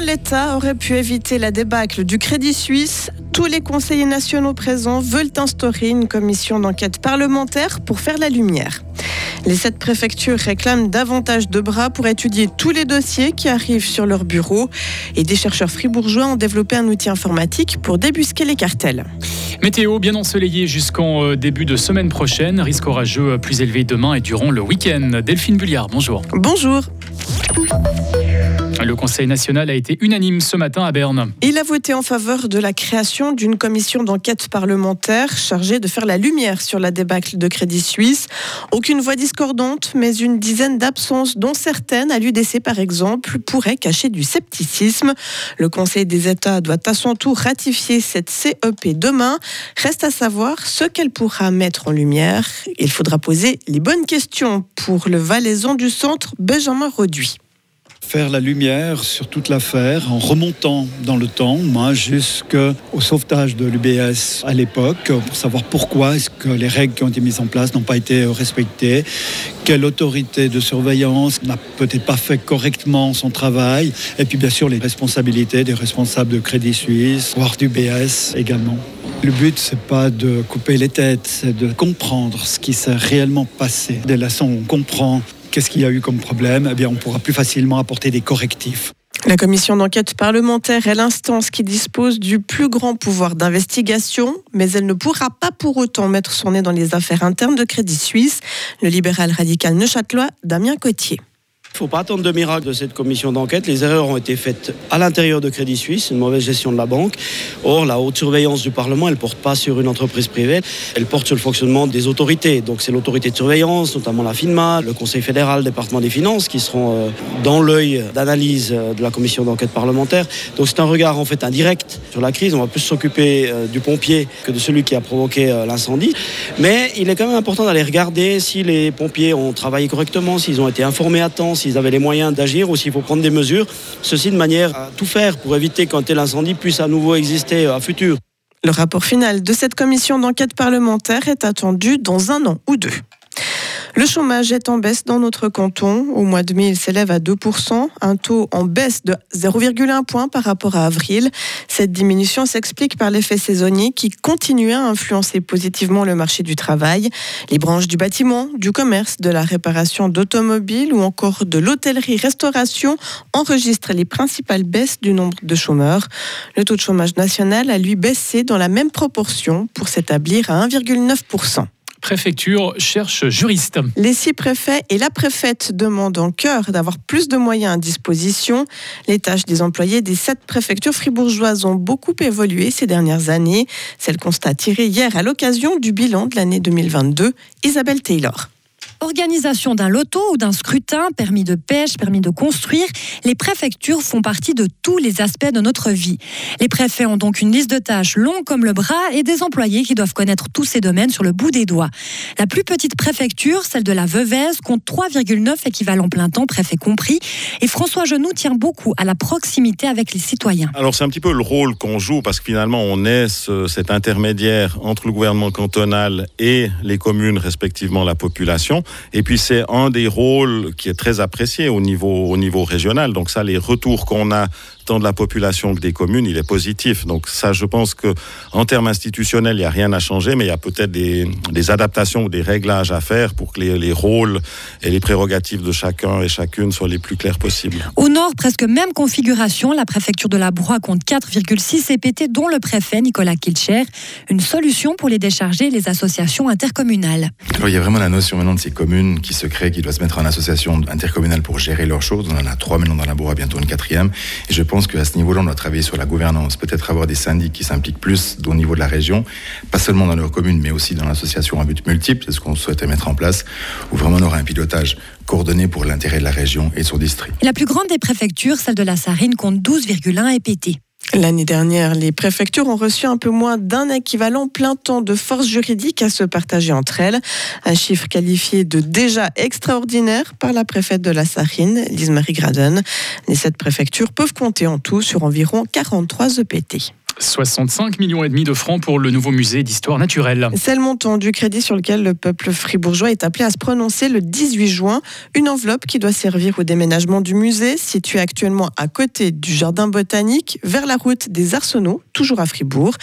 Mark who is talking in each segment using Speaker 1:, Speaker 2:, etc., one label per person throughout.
Speaker 1: l'État aurait pu éviter la débâcle du Crédit Suisse Tous les conseillers nationaux présents veulent instaurer une commission d'enquête parlementaire pour faire la lumière. Les sept préfectures réclament davantage de bras pour étudier tous les dossiers qui arrivent sur leur bureau. Et des chercheurs fribourgeois ont développé un outil informatique pour débusquer les cartels.
Speaker 2: Météo bien ensoleillé jusqu'en euh, début de semaine prochaine. Risque orageux plus élevé demain et durant le week-end. Delphine Bulliard, bonjour.
Speaker 1: Bonjour.
Speaker 2: Le Conseil national a été unanime ce matin à Berne.
Speaker 1: Il a voté en faveur de la création d'une commission d'enquête parlementaire chargée de faire la lumière sur la débâcle de Crédit Suisse. Aucune voix discordante, mais une dizaine d'absences, dont certaines à l'UDC par exemple, pourraient cacher du scepticisme. Le Conseil des États doit à son tour ratifier cette CEP demain. Reste à savoir ce qu'elle pourra mettre en lumière. Il faudra poser les bonnes questions pour le valaisan du centre Benjamin Roduit
Speaker 3: faire la lumière sur toute l'affaire en remontant dans le temps, moi, jusqu'au sauvetage de l'UBS à l'époque, pour savoir pourquoi est-ce que les règles qui ont été mises en place n'ont pas été respectées, quelle autorité de surveillance n'a peut-être pas fait correctement son travail, et puis bien sûr les responsabilités des responsables de Crédit Suisse, voire d'UBS également. Le but, c'est pas de couper les têtes, c'est de comprendre ce qui s'est réellement passé. Dès où on comprend qu'est-ce qu'il y a eu comme problème, eh bien, on pourra plus facilement apporter des correctifs.
Speaker 1: La commission d'enquête parlementaire est l'instance qui dispose du plus grand pouvoir d'investigation, mais elle ne pourra pas pour autant mettre son nez dans les affaires internes de Crédit Suisse. Le libéral radical neuchâtelois Damien Cotier.
Speaker 4: Faut pas attendre de miracle de cette commission d'enquête. Les erreurs ont été faites à l'intérieur de Crédit Suisse, une mauvaise gestion de la banque. Or, la haute surveillance du Parlement, elle porte pas sur une entreprise privée, elle porte sur le fonctionnement des autorités. Donc c'est l'autorité de surveillance, notamment la FINMA, le Conseil fédéral, le département des finances, qui seront euh, dans l'œil d'analyse euh, de la commission d'enquête parlementaire. Donc c'est un regard en fait indirect sur la crise. On va plus s'occuper euh, du pompier que de celui qui a provoqué l'incendie. Mais il est quand même important d'aller regarder si les pompiers ont travaillé correctement, s'ils ont été informés à temps, avaient les moyens d'agir ou s'il faut prendre des mesures. Ceci de manière à tout faire pour éviter qu'un tel incendie puisse à nouveau exister à futur.
Speaker 1: Le rapport final de cette commission d'enquête parlementaire est attendu dans un an ou deux. Le chômage est en baisse dans notre canton. Au mois de mai, il s'élève à 2%, un taux en baisse de 0,1 point par rapport à avril. Cette diminution s'explique par l'effet saisonnier qui continue à influencer positivement le marché du travail. Les branches du bâtiment, du commerce, de la réparation d'automobiles ou encore de l'hôtellerie-restauration enregistrent les principales baisses du nombre de chômeurs. Le taux de chômage national a lui baissé dans la même proportion pour s'établir à 1,9%
Speaker 2: préfecture cherche juriste.
Speaker 1: Les six préfets et la préfète demandent en cœur d'avoir plus de moyens à disposition. Les tâches des employés des sept préfectures fribourgeoises ont beaucoup évolué ces dernières années. C'est le constat tiré hier à l'occasion du bilan de l'année 2022. Isabelle Taylor.
Speaker 5: Organisation d'un loto ou d'un scrutin, permis de pêche, permis de construire, les préfectures font partie de tous les aspects de notre vie. Les préfets ont donc une liste de tâches longue comme le bras et des employés qui doivent connaître tous ces domaines sur le bout des doigts. La plus petite préfecture, celle de la Veuvez, compte 3,9 équivalents plein temps, préfet compris. Et François Genoux tient beaucoup à la proximité avec les citoyens.
Speaker 6: Alors c'est un petit peu le rôle qu'on joue parce que finalement on est cet intermédiaire entre le gouvernement cantonal et les communes, respectivement la population. Et puis c'est un des rôles qui est très apprécié au niveau, au régional. Donc ça, les retours qu'on a tant de la population que des communes, il est positif. Donc ça, je pense que en termes institutionnels, il n'y a rien à changer, mais il y a peut-être des, des, adaptations ou des réglages à faire pour que les, les, rôles et les prérogatives de chacun et chacune soient les plus clairs possibles.
Speaker 5: Au nord, presque même configuration, la préfecture de la Broye compte 4,6 CPT, dont le préfet Nicolas Kilcher. Une solution pour les décharger les associations intercommunales.
Speaker 7: Alors, il y a vraiment la notion maintenant de ces communes qui se créent, qui doivent se mettre en association intercommunale pour gérer leurs choses. On en a trois maintenant dans la Broye, bientôt une quatrième. Et je pense qu'à ce niveau-là, on doit travailler sur la gouvernance, peut-être avoir des syndics qui s'impliquent plus au niveau de la région, pas seulement dans leur commune, mais aussi dans l'association à but multiple, c'est ce qu'on souhaitait mettre en place, où vraiment on aura un pilotage coordonné pour l'intérêt de la région et de son district.
Speaker 5: La plus grande des préfectures, celle de la Sarine, compte 12,1 EPT.
Speaker 1: L'année dernière, les préfectures ont reçu un peu moins d'un équivalent plein temps de force juridique à se partager entre elles. Un chiffre qualifié de déjà extraordinaire par la préfète de la Sarine, Lise-Marie Graden. Les sept préfectures peuvent compter en tout sur environ 43 EPT.
Speaker 2: 65 millions et demi de francs pour le nouveau musée d'histoire naturelle.
Speaker 1: C'est le montant du crédit sur lequel le peuple fribourgeois est appelé à se prononcer le 18 juin. Une enveloppe qui doit servir au déménagement du musée, situé actuellement à côté du jardin botanique, vers la route des Arsenaux, toujours à Fribourg.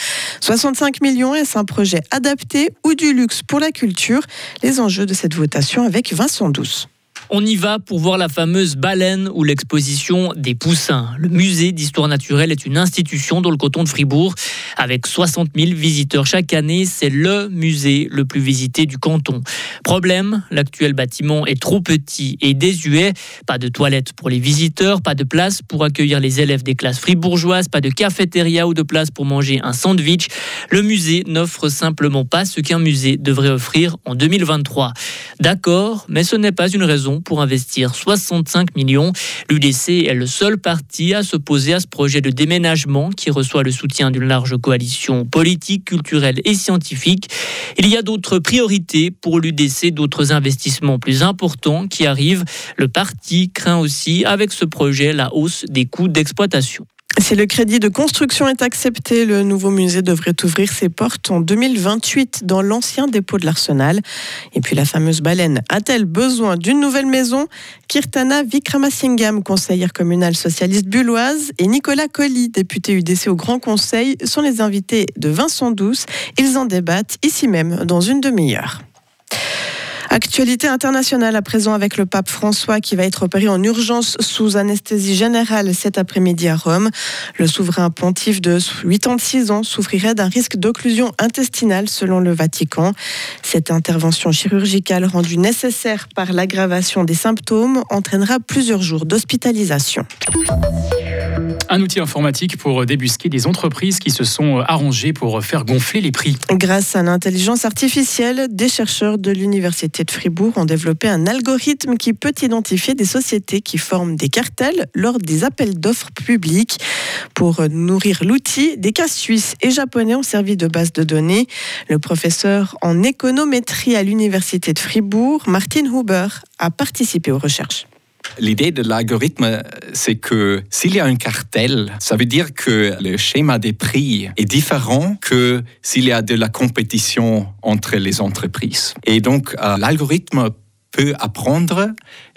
Speaker 1: 65 millions, est-ce un projet adapté ou du luxe pour la culture? Les enjeux de cette votation avec Vincent Douce.
Speaker 8: On y va pour voir la fameuse baleine ou l'exposition des poussins. Le musée d'histoire naturelle est une institution dans le canton de Fribourg. Avec 60 000 visiteurs chaque année, c'est le musée le plus visité du canton. Problème, l'actuel bâtiment est trop petit et désuet. Pas de toilettes pour les visiteurs, pas de place pour accueillir les élèves des classes fribourgeoises, pas de cafétéria ou de place pour manger un sandwich. Le musée n'offre simplement pas ce qu'un musée devrait offrir en 2023. D'accord, mais ce n'est pas une raison pour investir 65 millions. L'UDC est le seul parti à s'opposer à ce projet de déménagement qui reçoit le soutien d'une large coalition politique, culturelle et scientifique. Il y a d'autres priorités pour l'UDC, d'autres investissements plus importants qui arrivent. Le parti craint aussi avec ce projet la hausse des coûts d'exploitation.
Speaker 1: Si le crédit de construction est accepté, le nouveau musée devrait ouvrir ses portes en 2028 dans l'ancien dépôt de l'Arsenal. Et puis la fameuse baleine a-t-elle besoin d'une nouvelle maison? Kirtana Vikramasingam, conseillère communale socialiste bulloise, et Nicolas Colli, député UDC au Grand Conseil, sont les invités de Vincent Douce. Ils en débattent ici même dans une demi-heure. Actualité internationale à présent avec le pape François qui va être opéré en urgence sous anesthésie générale cet après-midi à Rome. Le souverain pontife de 86 ans souffrirait d'un risque d'occlusion intestinale selon le Vatican. Cette intervention chirurgicale rendue nécessaire par l'aggravation des symptômes entraînera plusieurs jours d'hospitalisation.
Speaker 2: Un outil informatique pour débusquer des entreprises qui se sont arrangées pour faire gonfler les prix.
Speaker 1: Grâce à l'intelligence artificielle, des chercheurs de l'Université de Fribourg ont développé un algorithme qui peut identifier des sociétés qui forment des cartels lors des appels d'offres publics. Pour nourrir l'outil, des cas suisses et japonais ont servi de base de données. Le professeur en économétrie à l'Université de Fribourg, Martin Huber, a participé aux recherches.
Speaker 9: L'idée de l'algorithme, c'est que s'il y a un cartel, ça veut dire que le schéma des prix est différent que s'il y a de la compétition entre les entreprises. Et donc, euh, l'algorithme peut apprendre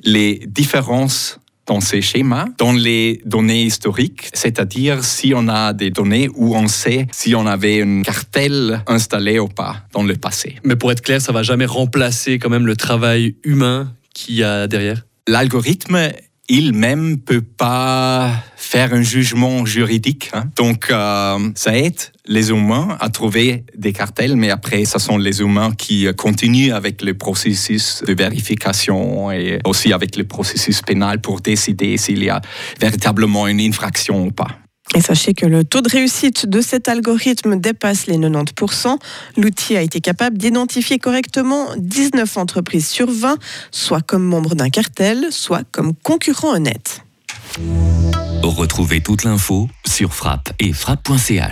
Speaker 9: les différences dans ces schémas, dans les données historiques, c'est-à-dire si on a des données où on sait si on avait un cartel installé ou pas dans le passé.
Speaker 10: Mais pour être clair, ça va jamais remplacer quand même le travail humain qu'il y a derrière?
Speaker 9: L'algorithme il-même peut pas faire un jugement juridique. Hein. Donc, euh, ça aide les humains à trouver des cartels, mais après, ce sont les humains qui continuent avec le processus de vérification et aussi avec le processus pénal pour décider s'il y a véritablement une infraction ou pas.
Speaker 1: Et sachez que le taux de réussite de cet algorithme dépasse les 90%. L'outil a été capable d'identifier correctement 19 entreprises sur 20, soit comme membres d'un cartel, soit comme concurrents honnêtes.
Speaker 11: Retrouvez toute l'info sur frappe et frappe.ch.